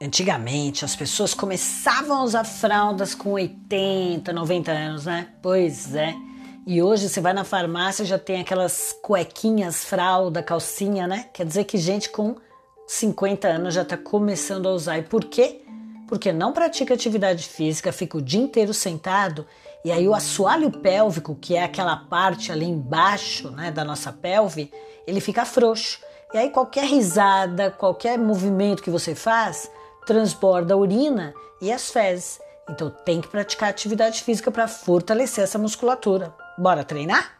Antigamente as pessoas começavam a usar fraldas com 80, 90 anos, né? Pois é. E hoje você vai na farmácia já tem aquelas cuequinhas, fralda, calcinha, né? Quer dizer que gente com 50 anos já está começando a usar. E por quê? Porque não pratica atividade física, fica o dia inteiro sentado e aí o assoalho pélvico, que é aquela parte ali embaixo né, da nossa pelve, ele fica frouxo. E aí qualquer risada, qualquer movimento que você faz, transborda a urina e as fezes. Então tem que praticar atividade física para fortalecer essa musculatura. Bora treinar?